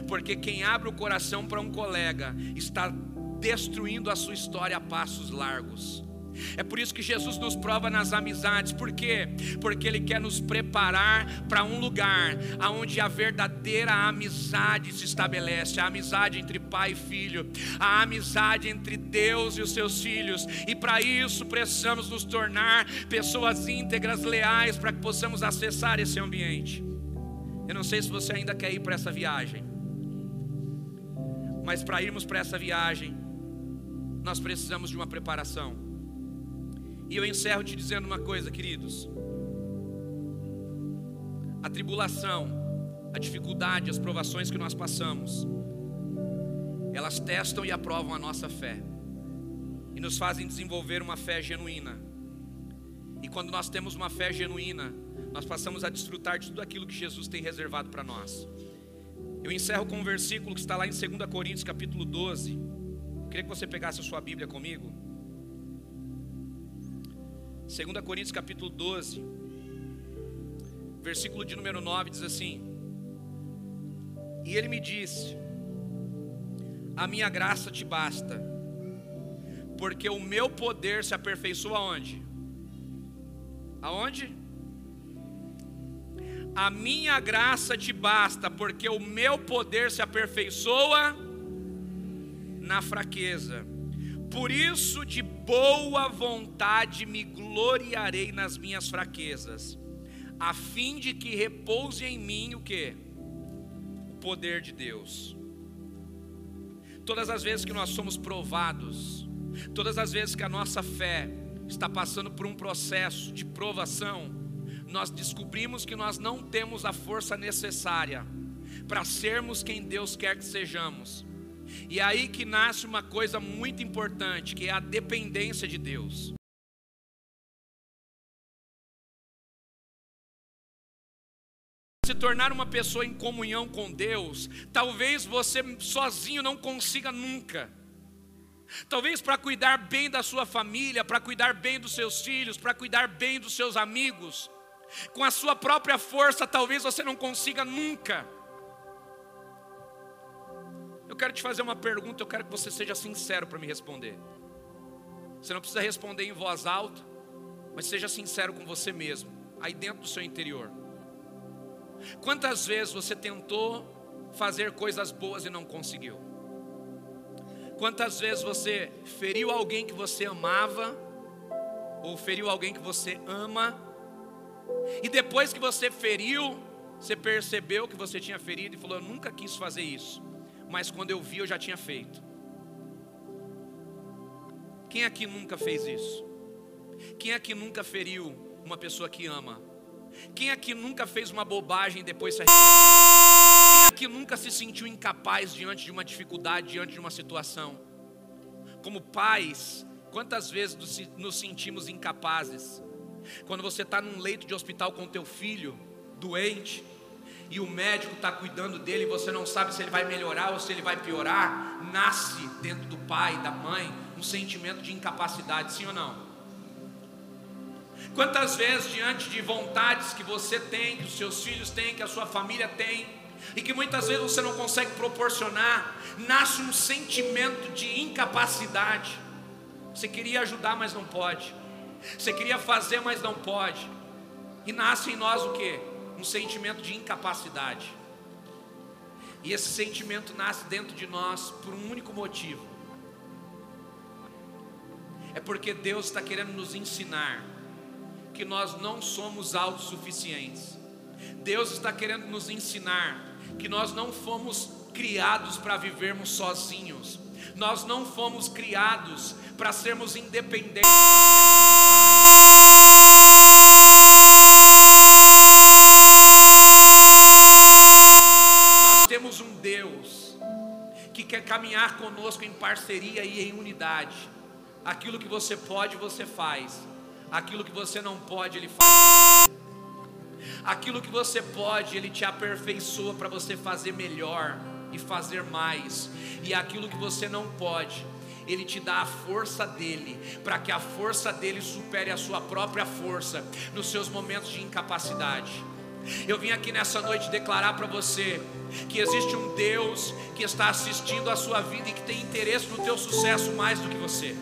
Porque quem abre o coração para um colega está destruindo a sua história a passos largos. É por isso que Jesus nos prova nas amizades. Por quê? Porque Ele quer nos preparar para um lugar onde a verdadeira amizade se estabelece a amizade entre pai e filho, a amizade entre Deus e os seus filhos. E para isso precisamos nos tornar pessoas íntegras, leais, para que possamos acessar esse ambiente. Eu não sei se você ainda quer ir para essa viagem, mas para irmos para essa viagem, nós precisamos de uma preparação. E eu encerro te dizendo uma coisa, queridos. A tribulação, a dificuldade, as provações que nós passamos, elas testam e aprovam a nossa fé e nos fazem desenvolver uma fé genuína. E quando nós temos uma fé genuína, nós passamos a desfrutar de tudo aquilo que Jesus tem reservado para nós. Eu encerro com um versículo que está lá em 2 Coríntios, capítulo 12. Eu queria que você pegasse a sua Bíblia comigo. 2 Coríntios capítulo 12, versículo de número 9 diz assim: E ele me disse: A minha graça te basta, porque o meu poder se aperfeiçoa aonde? Aonde? A minha graça te basta, porque o meu poder se aperfeiçoa na fraqueza. Por isso, de boa vontade me gloriarei nas minhas fraquezas, a fim de que repouse em mim o que? O poder de Deus. Todas as vezes que nós somos provados, todas as vezes que a nossa fé está passando por um processo de provação, nós descobrimos que nós não temos a força necessária para sermos quem Deus quer que sejamos. E é aí que nasce uma coisa muito importante, que é a dependência de Deus. Se tornar uma pessoa em comunhão com Deus, talvez você sozinho não consiga nunca. Talvez para cuidar bem da sua família, para cuidar bem dos seus filhos, para cuidar bem dos seus amigos, com a sua própria força, talvez você não consiga nunca. Eu quero te fazer uma pergunta, eu quero que você seja sincero para me responder. Você não precisa responder em voz alta, mas seja sincero com você mesmo, aí dentro do seu interior. Quantas vezes você tentou fazer coisas boas e não conseguiu? Quantas vezes você feriu alguém que você amava, ou feriu alguém que você ama, e depois que você feriu, você percebeu que você tinha ferido e falou: Eu nunca quis fazer isso mas quando eu vi eu já tinha feito. Quem aqui nunca fez isso? Quem aqui nunca feriu uma pessoa que ama? Quem aqui nunca fez uma bobagem e depois se arrependeu? Quem aqui nunca se sentiu incapaz diante de uma dificuldade, diante de uma situação? Como pais, quantas vezes nos sentimos incapazes? Quando você está num leito de hospital com teu filho doente, e o médico está cuidando dele e você não sabe se ele vai melhorar ou se ele vai piorar, nasce dentro do pai, da mãe, um sentimento de incapacidade, sim ou não? Quantas vezes, diante de vontades que você tem, que os seus filhos têm, que a sua família tem, e que muitas vezes você não consegue proporcionar, nasce um sentimento de incapacidade. Você queria ajudar, mas não pode. Você queria fazer, mas não pode. E nasce em nós o que? um sentimento de incapacidade. E esse sentimento nasce dentro de nós por um único motivo. É porque Deus está querendo nos ensinar que nós não somos autossuficientes. Deus está querendo nos ensinar que nós não fomos criados para vivermos sozinhos. Nós não fomos criados para sermos independentes. Temos um Deus que quer caminhar conosco em parceria e em unidade. Aquilo que você pode, você faz. Aquilo que você não pode, Ele faz. Aquilo que você pode, Ele te aperfeiçoa para você fazer melhor e fazer mais. E aquilo que você não pode, Ele te dá a força dele, para que a força dele supere a sua própria força nos seus momentos de incapacidade. Eu vim aqui nessa noite declarar para você que existe um Deus que está assistindo a sua vida e que tem interesse no teu sucesso mais do que você.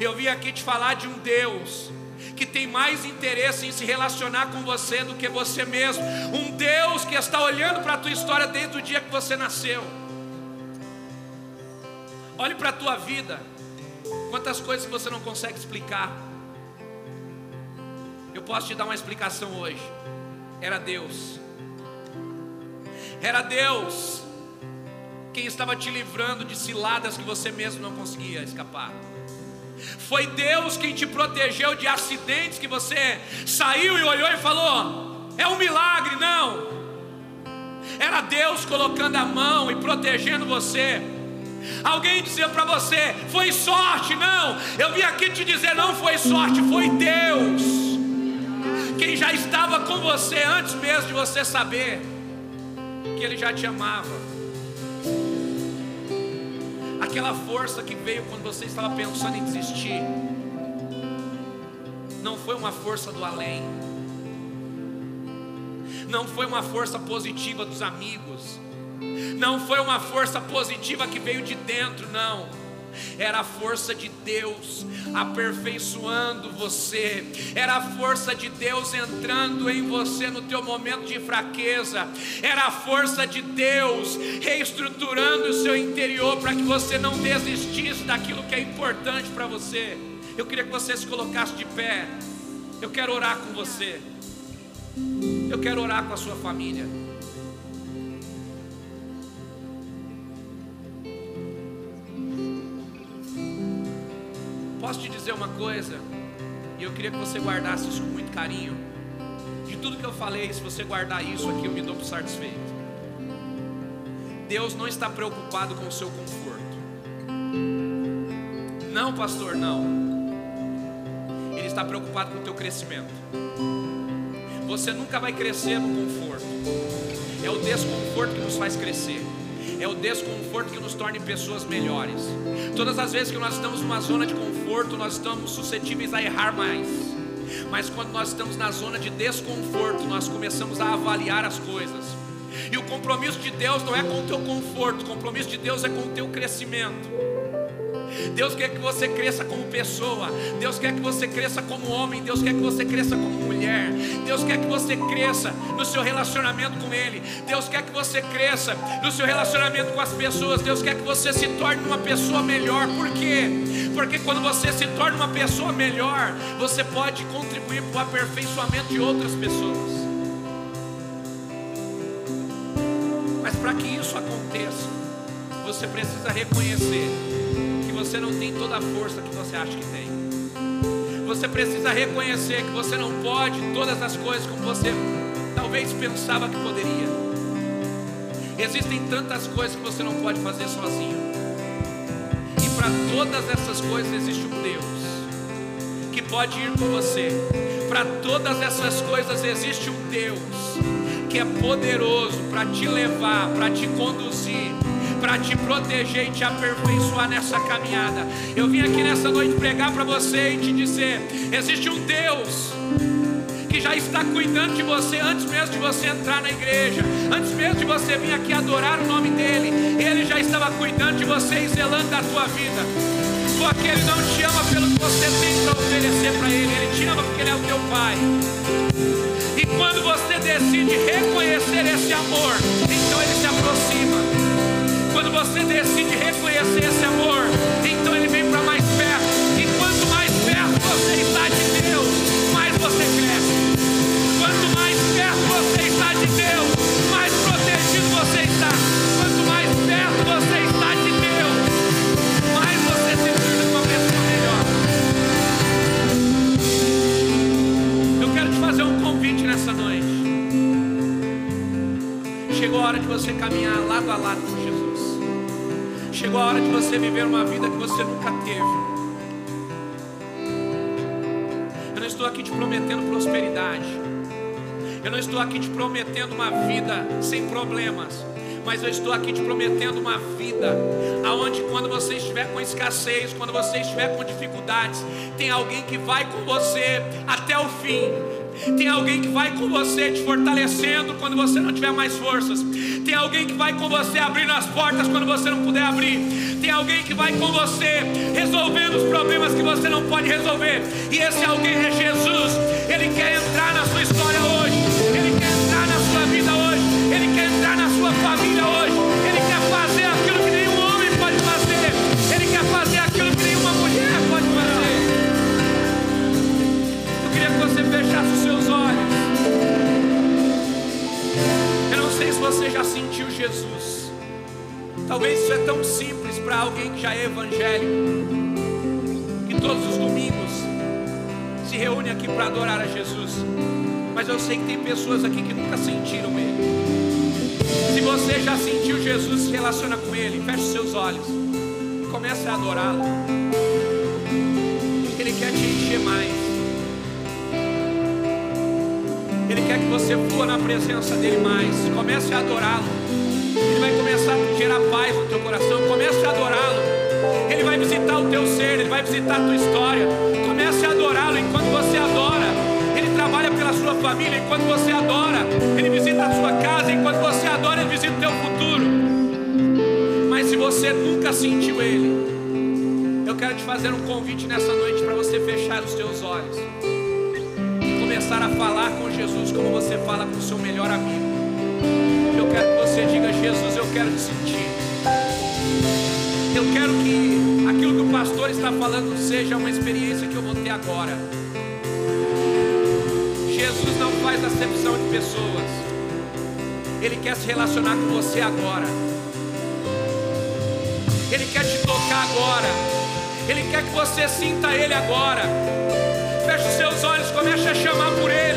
Eu vim aqui te falar de um Deus que tem mais interesse em se relacionar com você do que você mesmo. Um Deus que está olhando para a tua história desde o dia que você nasceu. Olhe para a tua vida. Quantas coisas você não consegue explicar. Eu posso te dar uma explicação hoje. Era Deus. Era Deus quem estava te livrando de ciladas que você mesmo não conseguia escapar. Foi Deus quem te protegeu de acidentes que você saiu e olhou e falou: é um milagre, não. Era Deus colocando a mão e protegendo você. Alguém dizia para você: foi sorte, não. Eu vim aqui te dizer: não foi sorte, foi Deus. Quem já estava com você antes mesmo de você saber que Ele já te amava. Aquela força que veio quando você estava pensando em desistir, não foi uma força do além, não foi uma força positiva dos amigos, não foi uma força positiva que veio de dentro, não era a força de Deus aperfeiçoando você, era a força de Deus entrando em você no teu momento de fraqueza, era a força de Deus reestruturando o seu interior para que você não desistisse daquilo que é importante para você. Eu queria que você se colocasse de pé. Eu quero orar com você. Eu quero orar com a sua família. Posso te dizer uma coisa? E eu queria que você guardasse isso com muito carinho. De tudo que eu falei, se você guardar isso aqui, eu me dou por satisfeito. Deus não está preocupado com o seu conforto. Não, pastor, não. Ele está preocupado com o teu crescimento. Você nunca vai crescer no conforto. É o desconforto que nos faz crescer é o desconforto que nos torna pessoas melhores. Todas as vezes que nós estamos numa zona de conforto, nós estamos suscetíveis a errar mais. Mas quando nós estamos na zona de desconforto, nós começamos a avaliar as coisas. E o compromisso de Deus não é com o teu conforto, o compromisso de Deus é com o teu crescimento. Deus quer que você cresça como pessoa. Deus quer que você cresça como homem. Deus quer que você cresça como mulher. Deus quer que você cresça no seu relacionamento com Ele. Deus quer que você cresça no seu relacionamento com as pessoas. Deus quer que você se torne uma pessoa melhor. Por quê? Porque quando você se torna uma pessoa melhor, você pode contribuir para o aperfeiçoamento de outras pessoas. Mas para que isso aconteça, você precisa reconhecer você não tem toda a força que você acha que tem. Você precisa reconhecer que você não pode todas as coisas como você talvez pensava que poderia. Existem tantas coisas que você não pode fazer sozinho. E para todas essas coisas existe um Deus que pode ir com você. Para todas essas coisas existe um Deus que é poderoso para te levar, para te conduzir para te proteger e te aperfeiçoar nessa caminhada. Eu vim aqui nessa noite pregar para você e te dizer: existe um Deus que já está cuidando de você antes mesmo de você entrar na igreja, antes mesmo de você vir aqui adorar o nome dele, ele já estava cuidando de você e zelando da tua vida. Porque ele não te ama pelo que você tem para oferecer para ele, ele te ama porque ele é o teu pai. E quando você decide reconhecer esse estou aqui te prometendo prosperidade. Eu não estou aqui te prometendo uma vida sem problemas mas eu estou aqui te prometendo uma vida aonde quando você estiver com escassez, quando você estiver com dificuldades, tem alguém que vai com você até o fim. Tem alguém que vai com você te fortalecendo quando você não tiver mais forças. Tem alguém que vai com você abrindo as portas quando você não puder abrir. Tem alguém que vai com você resolvendo os problemas que você não pode resolver. E esse alguém é Jesus. Ele quer entrar na sua história hoje. Ele quer entrar na sua vida hoje. Ele quer entrar na sua família hoje. Ele quer fazer aquilo que nenhum homem pode fazer. Ele quer fazer aquilo que nenhuma mulher pode fazer. Eu queria que você fechasse os seus olhos. Eu não sei se você já sentiu Jesus. Talvez isso é tão simples para alguém que já é evangélico. Que todos os domingos se reúne aqui para adorar a Jesus. Mas eu sei que tem pessoas aqui que nunca sentiram Ele. Se você já sentiu Jesus, se relaciona com Ele, feche seus olhos e comece a adorá-lo. Ele quer te encher mais. Ele quer que você flua na presença dele mais. Comece a adorá-lo. Ele vai começar a gerar paz no teu coração. Comece a adorá-lo. Ele vai visitar o teu ser, ele vai visitar a tua história. Comece a adorá-lo enquanto você adora. Ele trabalha pela sua família enquanto você adora. Ele visita a sua casa enquanto você adora, ele visita o teu futuro. Mas se você nunca sentiu ele, eu quero te fazer um convite nessa noite para você fechar os teus olhos e começar a falar com Jesus como você fala com o seu melhor amigo. Eu quero que você diga: Jesus, eu quero te sentir. Eu quero que aquilo que o pastor está falando seja uma experiência que eu vou ter agora. Jesus não faz acepção de pessoas. Ele quer se relacionar com você agora. Ele quer te tocar agora. Ele quer que você sinta Ele agora. Feche os seus olhos, comece a chamar por Ele.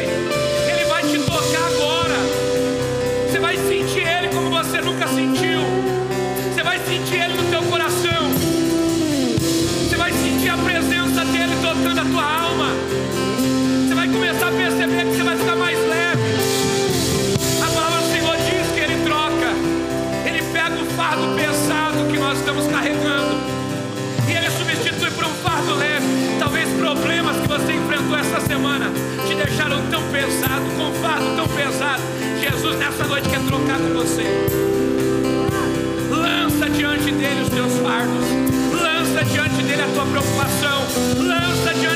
Deixaram tão pesado, com fardo tão pesado. Jesus nessa noite quer trocar com você. Lança diante dele os teus fardos. Lança diante dele a tua preocupação. Lança diante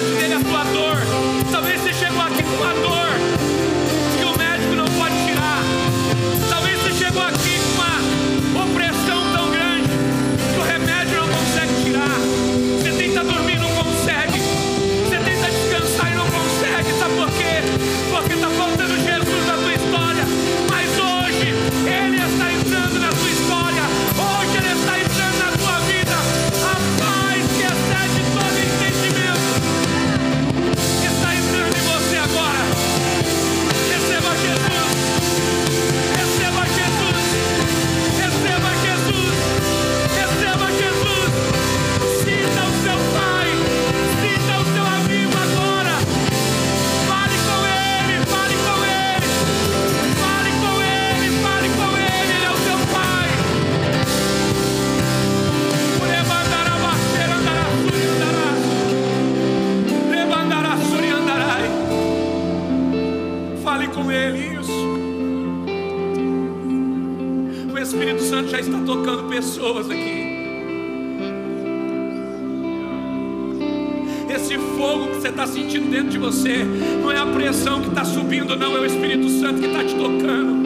você não é a pressão que está subindo, não, é o Espírito Santo que está te tocando.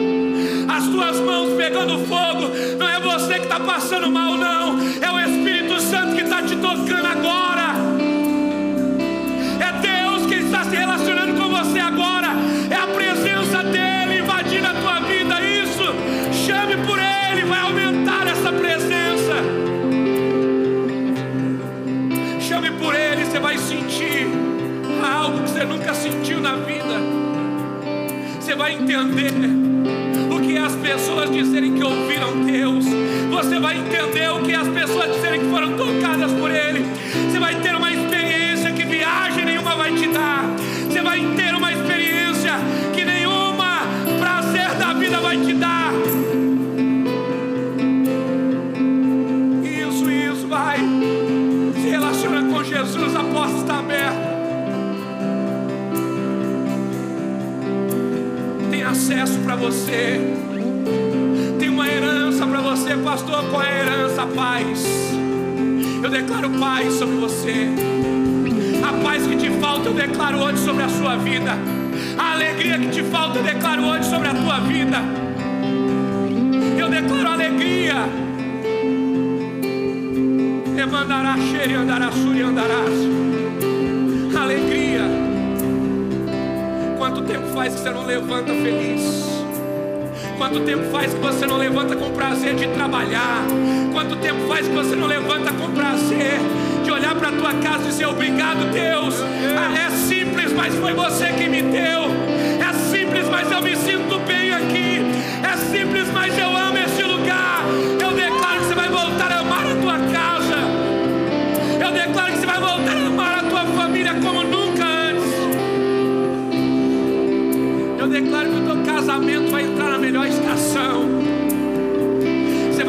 As tuas mãos pegando fogo, não é você que está passando mal, declaro paz sobre você. A paz que te falta, eu declaro hoje sobre a sua vida. A alegria que te falta, eu declaro hoje sobre a tua vida. Eu declaro alegria. Emandará, xere, andará, suri, andarás. Alegria. Quanto tempo faz que você não levanta feliz? Quanto tempo faz que você não levanta com prazer de trabalhar? Quanto tempo faz que você não levanta com prazer de olhar para a tua casa e dizer obrigado, Deus? Ah, é simples, mas foi você que me deu. É simples, mas eu me sinto bem aqui. É simples, mas eu amo esse lugar. Eu declaro que você vai voltar a amar a tua casa. Eu declaro que você vai voltar a amar a tua família como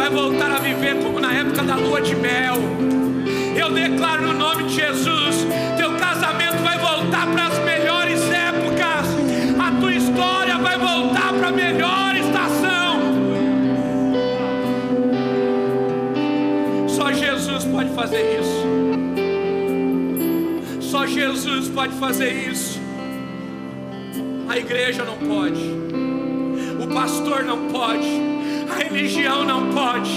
vai voltar a viver como na época da lua de mel. Eu declaro no nome de Jesus: teu casamento vai voltar para as melhores épocas. A tua história vai voltar para a melhor estação. Só Jesus pode fazer isso. Só Jesus pode fazer isso. A igreja não pode. O pastor não pode. Religião não pode.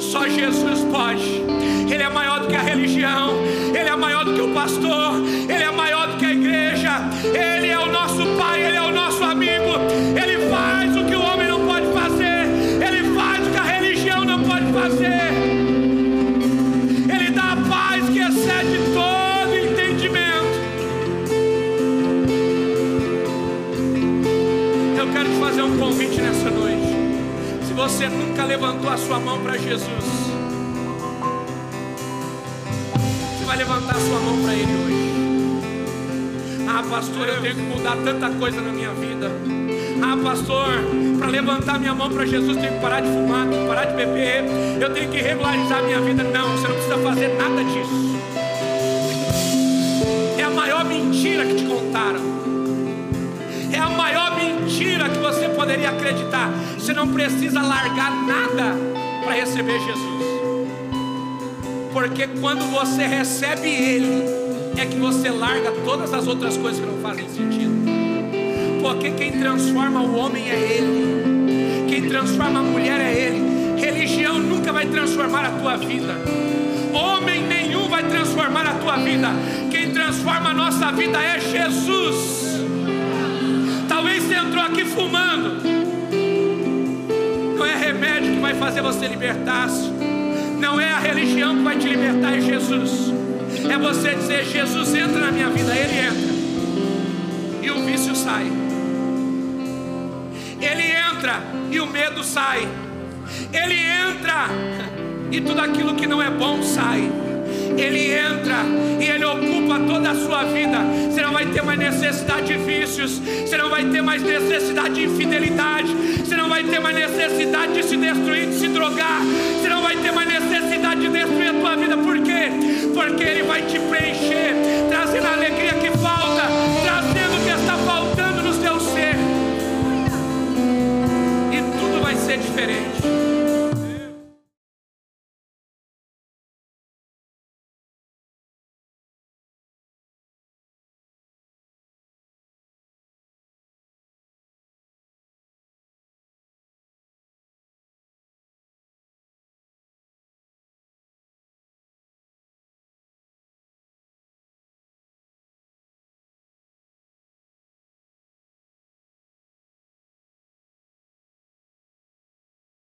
Só Jesus pode. Ele é maior do que a religião. Ele é maior do que o pastor. Ele é maior do que a igreja. Ele é o nosso Pai. Ele é você nunca levantou a sua mão para Jesus, você vai levantar a sua mão para Ele hoje. Ah, pastor, eu tenho que mudar tanta coisa na minha vida. Ah, pastor, para levantar minha mão para Jesus, tenho que parar de fumar, tenho que parar de beber, eu tenho que regularizar minha vida. Não, você não precisa fazer nada disso. É a maior mentira que te contaram. Poderia acreditar. Você não precisa largar nada para receber Jesus. Porque quando você recebe Ele, é que você larga todas as outras coisas que não fazem sentido. Porque quem transforma o homem é Ele, quem transforma a mulher é Ele. Religião nunca vai transformar a tua vida, homem nenhum vai transformar a tua vida. Quem transforma a nossa vida é Jesus. Entrou aqui fumando. Não é remédio que vai fazer você libertar-se. Não é a religião que vai te libertar, é Jesus. É você dizer: Jesus entra na minha vida, Ele entra. E o vício sai. Ele entra e o medo sai. Ele entra e tudo aquilo que não é bom sai. Ele entra e Ele ocupa toda a sua vida. Você não vai ter mais necessidade de vícios, você não vai ter mais necessidade de infidelidade, você não vai ter mais necessidade de se destruir, de se drogar, você não vai ter mais necessidade de destruir a tua vida. Por quê? Porque Ele vai te preencher, trazendo a alegria que falta, trazendo o que está faltando no seu ser. E tudo vai ser diferente.